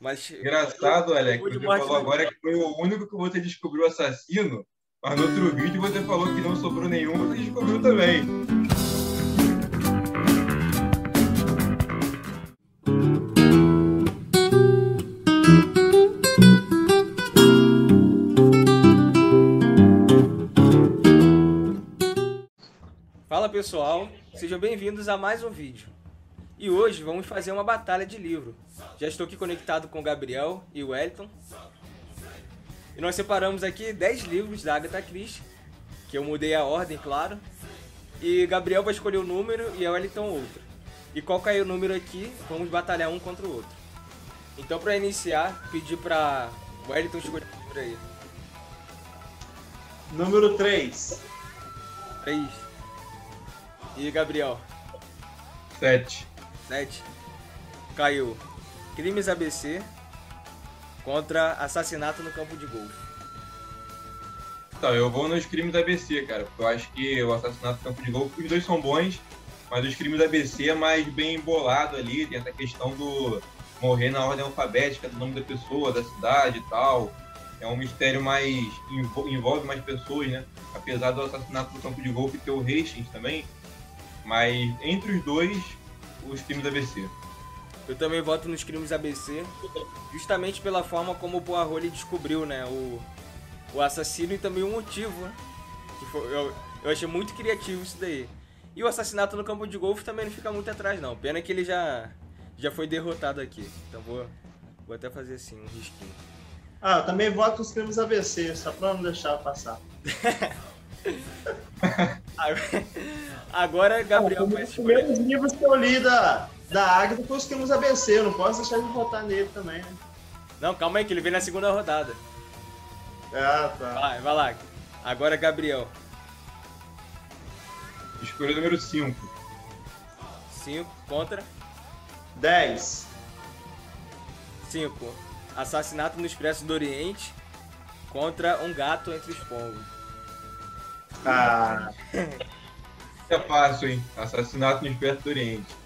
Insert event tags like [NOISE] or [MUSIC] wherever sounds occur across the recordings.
Mas. Engraçado, Alex, você falou agora que foi o único que você descobriu assassino, mas no outro vídeo você falou que não sobrou nenhum, você descobriu também. Fala pessoal, sejam bem-vindos a mais um vídeo. E hoje vamos fazer uma batalha de livro. Já estou aqui conectado com o Gabriel e o Wellington. E nós separamos aqui 10 livros da Agatha Christie, que eu mudei a ordem, claro. E Gabriel vai escolher o número e o Wellington outro. E qual cair o número aqui, vamos batalhar um contra o outro. Então para iniciar, pedir para o Wellington escolher o número aí. Número 3. 3. E Gabriel? 7. 7. Caiu Crimes ABC contra Assassinato no Campo de Golfe. Então, eu vou nos crimes ABC, cara, porque eu acho que o Assassinato no Campo de Golfe, os dois são bons, mas os crimes ABC é mais bem embolado ali, tem essa questão do morrer na ordem alfabética do nome da pessoa, da cidade e tal. É um mistério mais. envolve mais pessoas, né? Apesar do assassinato do campo de golfe ter o Hastings também. Mas entre os dois, os crimes ABC. Eu também voto nos crimes ABC, justamente pela forma como o Poirot descobriu, né, o, o assassino e também o motivo, né? Que foi, eu, eu achei muito criativo isso daí. E o assassinato no campo de golfe também não fica muito atrás, não. Pena que ele já, já foi derrotado aqui. Então vou, vou até fazer assim, um risquinho. Ah, eu também voto nos crimes ABC, só pra não deixar passar. [LAUGHS] [LAUGHS] Agora, Gabriel ah, Os primeiros livros que eu li da, da Agatha foi os crimes ABC, eu não posso deixar de votar nele também, né? Não, calma aí, que ele vem na segunda rodada. Ah, tá. Vai, vai lá. Agora, Gabriel. Escolha número 5. 5 contra? 10. 5. Assassinato no Expresso do Oriente contra um gato entre os pombos. Ah. [LAUGHS] é fácil, hein? Assassinato no Expresso do Oriente.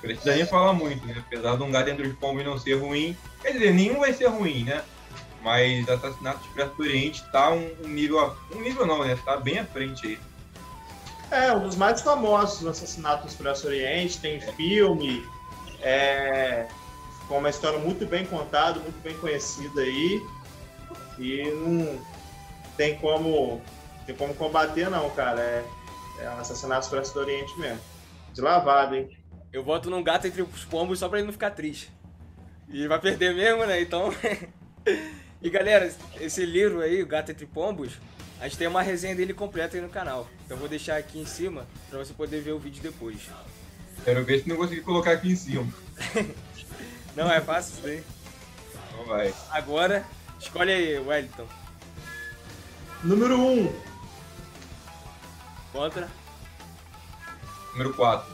Precisa nem falar muito, né? Apesar de um gato entre os pombos não ser ruim. Quer dizer, nenhum vai ser ruim, né? Mas Assassinato no Expresso do Oriente tá um, um nível. Um nível não, né? Tá bem à frente aí. É, um dos mais famosos Assassinato no Expresso Oriente, tem filme, é, com uma história muito bem contada, muito bem conhecida aí. E não tem como, tem como combater, não, cara. É, é um assassinato expresso do Oriente mesmo. De lavada, hein? Eu voto num gato entre os pombos só pra ele não ficar triste. E vai perder mesmo, né? Então. [LAUGHS] e galera, esse livro aí, O Gato Entre Pombos, a gente tem uma resenha dele completa aí no canal. Então eu vou deixar aqui em cima pra você poder ver o vídeo depois. Quero ver se não conseguir colocar aqui em cima. [LAUGHS] não, é fácil isso daí. Então vai. Agora, escolhe aí, Wellington. Número 1. Um. Contra. Número 4.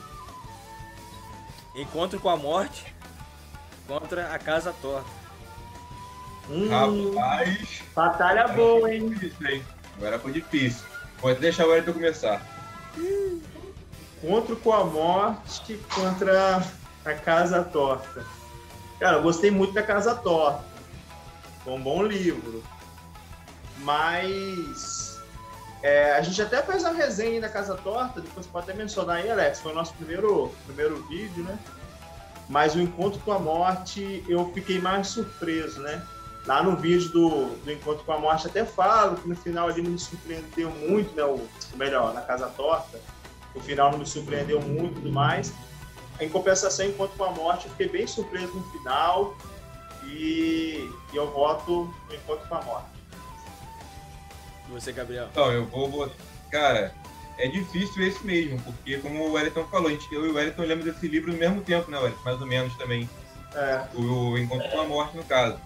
Encontro com a morte contra a casa torta. Hum, Rapaz. Batalha boa, hein? Difícil, hein? Agora foi difícil. Pode deixar o Wellington começar. Encontro com a morte contra a casa torta. Cara, eu gostei muito da Casa Torta. Foi um bom livro. Mas é, a gente até fez a resenha da Casa Torta, depois pode até mencionar aí, Alex. Foi o nosso primeiro, primeiro vídeo, né? Mas o Encontro com a Morte eu fiquei mais surpreso, né? Lá no vídeo do, do Encontro com a Morte até falo que no final ali me surpreendeu muito, né? O, melhor, na Casa Torta. O final não me surpreendeu muito e tudo mais. Em compensação, Encontro com a Morte, eu fiquei bem surpreso no final e, e eu voto no Encontro com a Morte. E você, Gabriel? Então, eu vou. Cara, é difícil esse mesmo, porque como o Wellington falou, a gente, eu e o Wellington lemos desse livro no mesmo tempo, né, Wellington? Mais ou menos também. É. O, o Encontro com a Morte, no caso.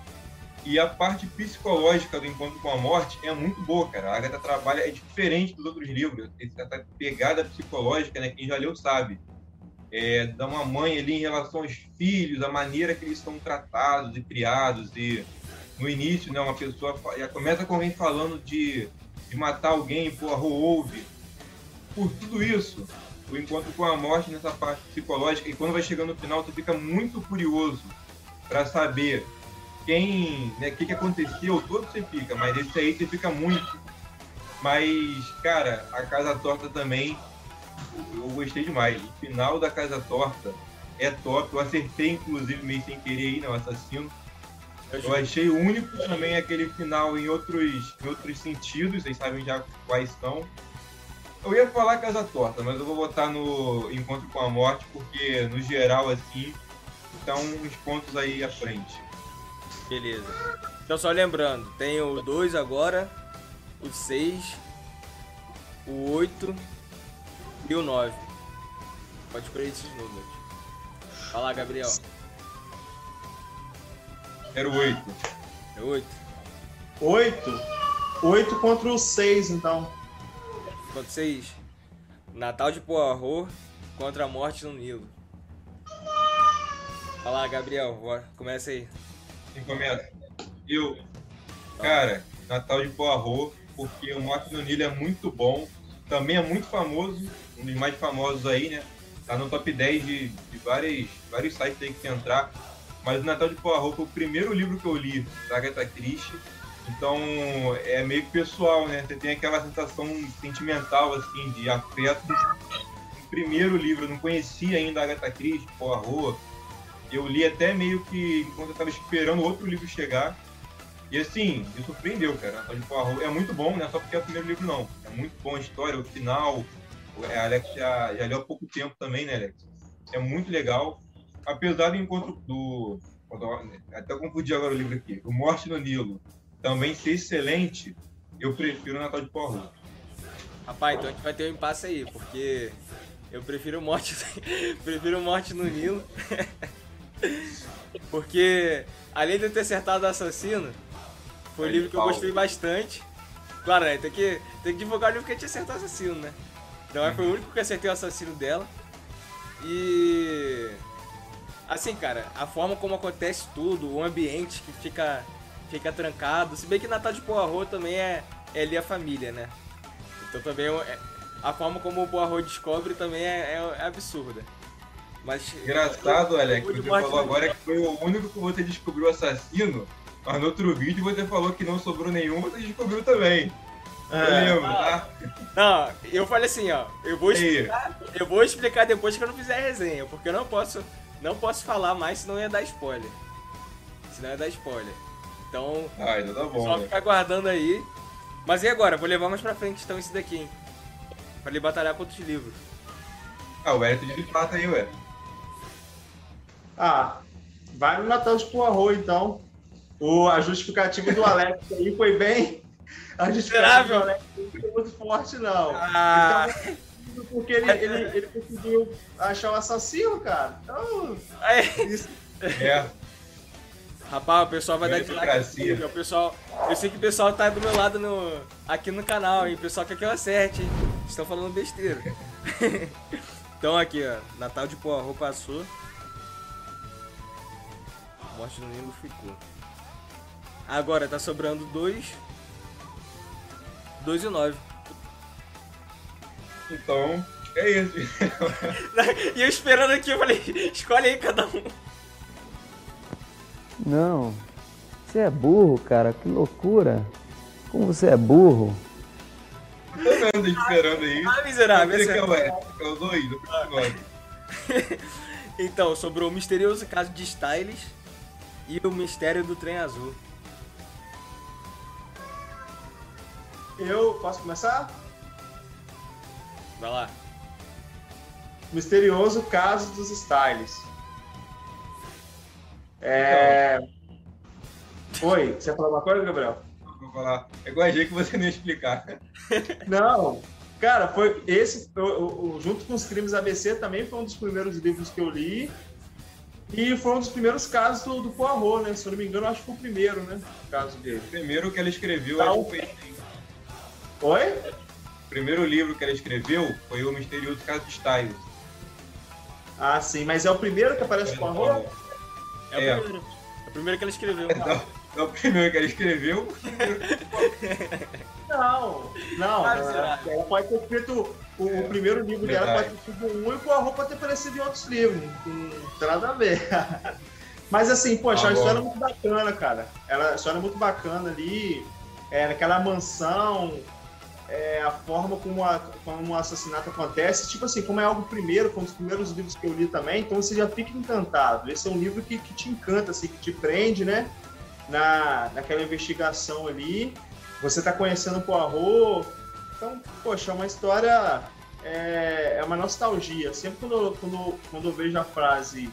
E a parte psicológica do Encontro com a Morte é muito boa, cara. A Agatha trabalha, é diferente dos outros livros. Essa pegada psicológica, né? Quem já leu sabe é, da uma mãe ali em relação aos filhos, a maneira que eles são tratados e criados. E no início, né, uma pessoa começa com alguém falando de, de matar alguém, por ouve. Por tudo isso, o encontro com a morte nessa parte psicológica, e quando vai chegando no final, tu fica muito curioso para saber quem, né, o que, que aconteceu, todo você fica, mas esse aí você fica muito. Mas, cara, a Casa Torta também, eu gostei demais. O final da Casa Torta é top. Eu acertei, inclusive, meio sem querer aí, né, o assassino. Eu achei único também aquele final em outros, em outros sentidos, vocês sabem já quais são. Eu ia falar Casa Torta, mas eu vou botar no Encontro com a Morte, porque no geral, assim, estão uns pontos aí à frente. Beleza. Então só lembrando, tem o 2 agora, o 6, o 8 e o 9. Pode escolher esses números. Lá, Gabriel. Era o 8. É 8. 8? 8 contra o 6, então. Contra 6. Natal de Poirot contra a morte no Nilo. Lá, Gabriel. Bora. Começa aí. Quem começa? Eu. Cara, Natal de Poirot, porque o Morte no Nilo é muito bom. Também é muito famoso, um dos mais famosos aí, né? Tá no top 10 de, de vários, vários sites aí que tem entrar. Mas o Natal de Poirot foi o primeiro livro que eu li da Agatha Christie. Então é meio pessoal, né? Você tem aquela sensação sentimental, assim, de afeto. O primeiro livro, eu não conhecia ainda a Agatha Christie, Poirot. Eu li até meio que enquanto eu estava esperando outro livro chegar. E assim, me surpreendeu, cara. Natal de Poirot é muito bom, não é só porque é o primeiro livro, não. É muito bom a história, o final. O Alex já, já leu há pouco tempo também, né, Alex? É muito legal apesar do encontro do. Até confundi agora o livro aqui. O Morte no Nilo também ser excelente, eu prefiro o Natal de Porro. Rapaz, então a gente vai ter um impasse aí, porque eu prefiro Morte, [LAUGHS] prefiro Morte no Nilo. [LAUGHS] porque, além de eu ter acertado o assassino, foi um livro que eu gostei bastante. Claro, né? Tem que, tem que divulgar o livro que a gente acertou o assassino, né? Então foi o único que acertei o assassino dela. E Assim, cara, a forma como acontece tudo, o ambiente que fica, fica trancado. Se bem que Natal de Poirot também é, é ali a família, né? Então também é, é a forma como o Poirot descobre também é, é, é absurda. Mas. Engraçado, Alex, o que você falou agora que foi o único que você descobriu o assassino, mas no outro vídeo você falou que não sobrou nenhum, você descobriu também. Eu é. lembro, tá? Não, eu falei assim, ó, eu vou explicar, eu vou explicar depois que eu não fizer a resenha, porque eu não posso não posso falar mais, senão ia dar spoiler. Senão ia dar spoiler. Então, ah, ainda tá bom, só né? ficar aguardando aí. Mas e agora? Vou levar mais pra frente então esse daqui, hein? Pra ele batalhar contra os livros. Ah, o Hélio de prata aí, ué. Ah, vai no Natal de Poirot, então. O, a justificativa do Alex aí foi bem. [LAUGHS] A justificativa do Alex não foi muito forte, não. Ah. Então, porque ele, ele, ele conseguiu achar o assassino, cara. Então. É. Isso. É. Rapaz, o pessoal vai dar dislike. O pessoal, eu sei que o pessoal tá do meu lado no, aqui no canal, hein? O pessoal quer que eu acerte, hein? Estão falando besteira. [LAUGHS] então aqui, ó. Natal de Poirot passou. Morte no Nilo ficou. Agora tá sobrando dois. Dois e nove. Então, é isso. [LAUGHS] e eu esperando aqui, eu falei, escolhe aí cada um. Não. Você é burro, cara, que loucura. Como você é burro. Tô vendo esperando aí. Ah, miserável. Esse é o é o doido. então, sobrou o misterioso caso de Styles e o mistério do trem azul. Eu posso começar? Vai lá. Misterioso caso dos Styles. É. Oi, você falou uma coisa, Gabriel? Vou falar. É igual a que você não ia explicar. [LAUGHS] Não, cara, foi esse, eu, eu, junto com os Crimes ABC, também foi um dos primeiros livros que eu li. E foi um dos primeiros casos do, do Poirot, né? Se eu não me engano, acho que foi o primeiro, né? O caso dele. O primeiro que ela escreveu, tá, acho que foi. Oi? Primeiro livro que ela escreveu foi O Misterioso Caso de Styles. Ah, sim, mas é o primeiro que aparece com a roupa? É, é, o primeiro. É o primeiro que ela escreveu. É, é o primeiro que ela escreveu. não, não. Ah, ela pode ter escrito. O, o primeiro livro dela pode ter sido um e com a roupa ter aparecido em outros livros. Não tem nada a ver. [LAUGHS] Mas assim, poxa, Ah, a história é muito bacana, cara. Ela, a história é muito bacana ali. É, naquela mansão, é, a forma como, a, como o assassinato acontece. Tipo assim, como é algo primeiro, foi um dos primeiros livros que eu li também, então você já fica encantado. Esse é um livro que, que te encanta, assim, que te prende, né? Na, naquela investigação ali. Você tá conhecendo o Poirot. Então, poxa, é uma história. É, é uma nostalgia. Sempre quando, eu- quando, quando eu vejo a frase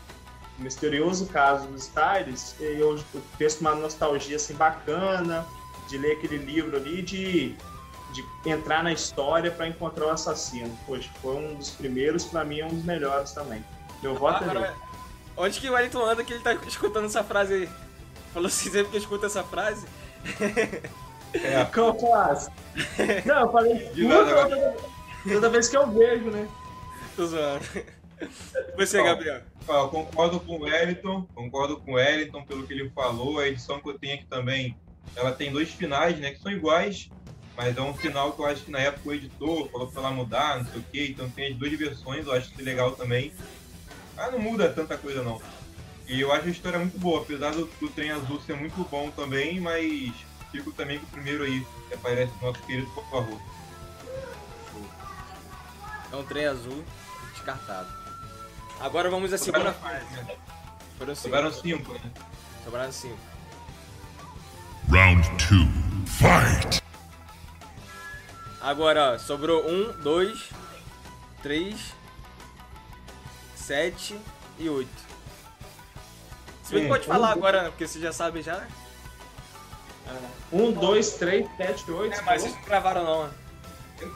misterioso caso dos Styles, eu, eu penso uma nostalgia assim bacana de ler aquele livro ali, de, de entrar na história para encontrar o assassino. Poxa, foi um dos primeiros, para mim é um dos melhores também. Meu voto é nele. onde que o Wellington anda que ele tá escutando essa frase aí? Falou assim sempre que escuta essa frase. É, [LAUGHS] Qual classe? [LAUGHS] Não, eu falei De nada, toda, toda vez que eu vejo, né? Tô zoando. Você. Gabriel. Eu concordo com o Wellington, concordo com o Wellington pelo que ele falou. A edição que eu tenho aqui também, ela tem dois finais, né, que são iguais, mas é um final que eu acho que na época o editor falou pra ela mudar, não sei o quê, então tem as duas versões, eu acho que legal também. Ah, não muda tanta coisa não. E eu acho a história muito boa, apesar do, do Trem Azul ser muito bom também, mas fico também com o primeiro aí, que aparece no nosso querido por favor. É um trem azul descartado. Agora vamos à segunda fase. Foram cinco. Sobraram cinco, né? Sobraram cinco. Round two. Fight! Agora, ó, sobrou um, dois, três, sete e oito. Se bem que Sim, pode um, falar dois- agora, porque você já sabe já. né? Um, dois, três, sete, oito. É, mas vocês não gravaram não, né?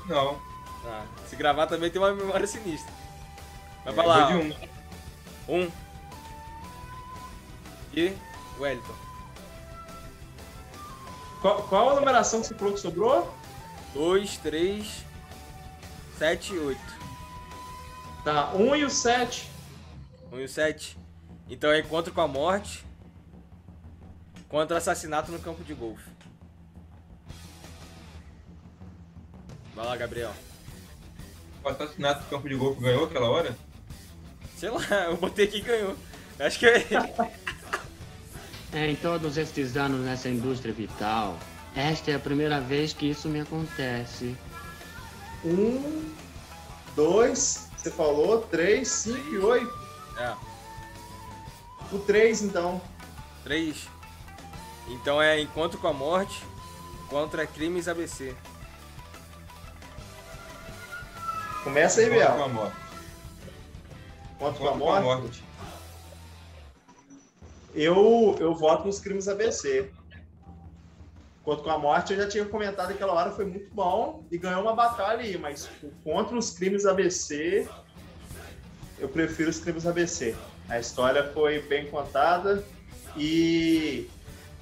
Não. Ah, se gravar também tem uma memória sinistra. Vai pra eu lá. de um. Um. E Wellington. Qual, qual a numeração que você falou que sobrou? Dois, três, sete e oito. Tá, um e o sete. Um e o sete. Então é encontro com a morte contra assassinato no campo de golfe. Vai lá, Gabriel. O assassinato do campo de golfe ganhou aquela hora? Sei lá, [LAUGHS] eu botei aqui e ganhou. Acho que é. [LAUGHS] É, em todos estes anos nessa indústria vital, esta é a primeira vez que isso me acontece. Um, dois, você falou, três, cinco e oito. é, O três, então. três. Então é encontro com a morte contra crimes ABC. Começa aí, Contra a Biel. morte. Contra com a Contra a morte. morte. Eu, eu voto nos crimes ABC. Contra com a morte, eu já tinha comentado aquela hora, foi muito bom e ganhou uma batalha aí, mas contra os crimes ABC, eu prefiro os crimes ABC. A história foi bem contada e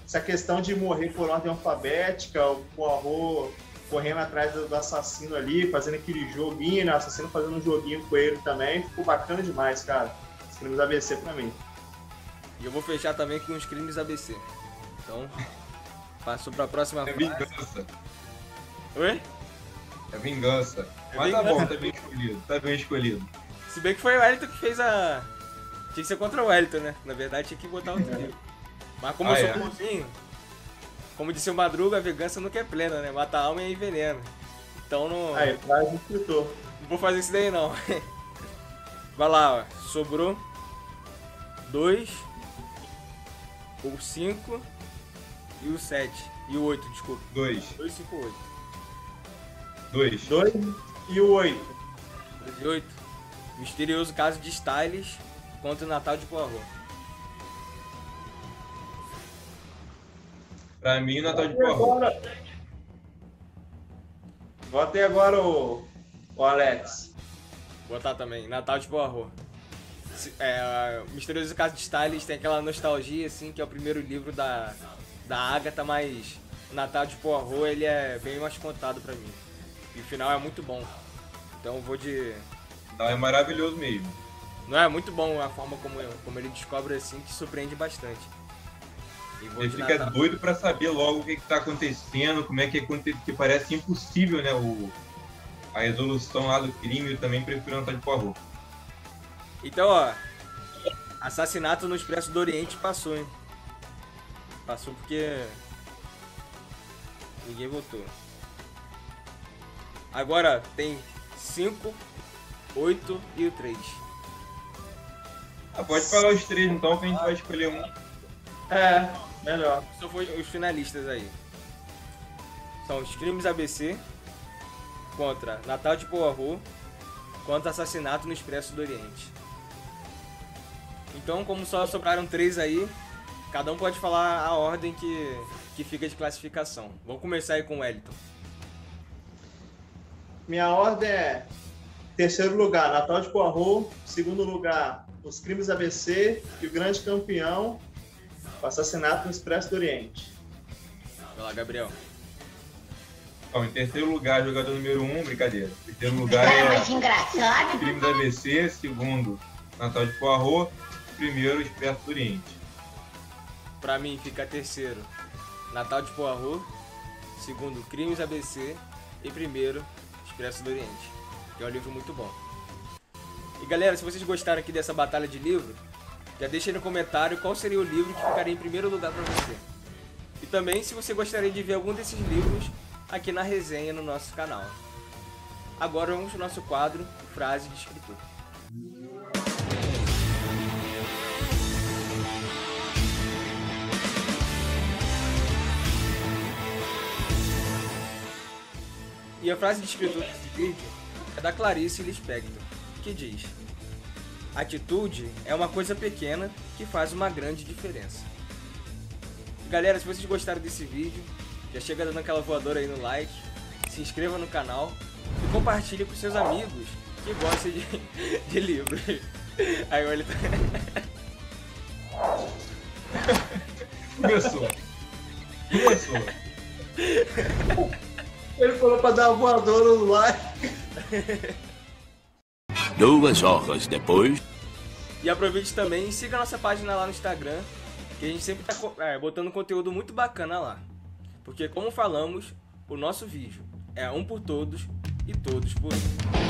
essa questão de morrer por ordem alfabética, o Poirot correndo atrás do, do assassino ali, fazendo aquele joguinho, né? O assassino fazendo um joguinho com ele também, ficou bacana demais, cara. Os crimes ABC pra mim. E eu vou fechar também com os crimes ABC. Então, passou pra próxima É fase. vingança. Oi? É vingança. É Mas tá vingança. bom, tá bem escolhido. Tá bem escolhido. Se bem que foi o Wellington que fez a. Tinha que ser contra o Wellington, né? Na verdade tinha que botar outro livro. [LAUGHS] Mas como Ah, eu é? sou bonzinho, como disse o Madruga, a vingança nunca é plena, né? Mata a alma e envenena. Então não, Aí, traz o escritor. não vou fazer isso daí não. [LAUGHS] Vai lá, ó. Sobrou dois, o cinco e o sete. E o oito, desculpa. Dois. Dois, cinco, oito. Dois. Dois e o oito. Dois e oito. Misterioso caso de Styles contra o Natal de Poirot. Pra mim, o Natal de agora... Bota aí agora o, o Alex. Botar também, Natal de Poirot. É, o Misterioso Caso de Styles tem aquela nostalgia, assim, que é o primeiro livro da, da Agatha, mas o Natal de Poirot, ele é bem mais contado pra mim. E o final é muito bom. Então eu vou de... Não, é maravilhoso mesmo. Não é muito bom a forma como, como ele descobre, assim, que surpreende bastante. Ele fica Natal. doido pra saber logo o que, que tá acontecendo, como é que acontece, que parece impossível, né? O, a resolução lá do crime, eu também prefiro Natal de Poirot. Então, ó, Assassinato no Expresso do Oriente passou, hein? Passou porque. Ninguém votou. Agora tem 5, 8 e o 3. Ah, pode falar os três então, que a gente vai escolher um. É, melhor. Só foi os finalistas aí. São os crimes ABC contra Natal de Poirot contra assassinato no Expresso do Oriente. Então, como só sobraram três aí, cada um pode falar a ordem que, que fica de classificação. Vamos começar aí com o Wellington. Minha ordem é terceiro lugar, Natal de Poirot, segundo lugar, Os Crimes ABC e o grande campeão, o assassinato no Expresso do Oriente. Vai lá, Gabriel. Então, em terceiro lugar, jogador número um, brincadeira. Em terceiro [LAUGHS] lugar é. Crime da ABC, segundo, Natal de Poirot, primeiro, Expresso do Oriente. Pra mim fica terceiro, Natal de Poirot, segundo, Crimes ABC e primeiro, Expresso do Oriente. Que é um livro muito bom. E galera, se vocês gostaram aqui dessa batalha de livro, já deixa aí no comentário qual seria o livro que ficaria em primeiro lugar pra você. E também se você gostaria de ver algum desses livros aqui na resenha no nosso canal. Agora vamos ao nosso quadro Frase de Escritor. E a frase de escritor desse vídeo é da Clarice Lispector, que diz: Atitude é uma coisa pequena que faz uma grande diferença. Galera, se vocês gostaram desse vídeo, já chega dando aquela voadora aí no like, se inscreva no canal e compartilhe com seus amigos que gostam de, [LAUGHS] de livros. Aí olha. Começou. Começou. Pra dar uma voadora no like. Duas horas depois. E aproveite também e siga a nossa página lá no Instagram, que a gente sempre tá é, botando conteúdo muito bacana lá. Porque como falamos, o nosso vídeo é um por todos e todos por um.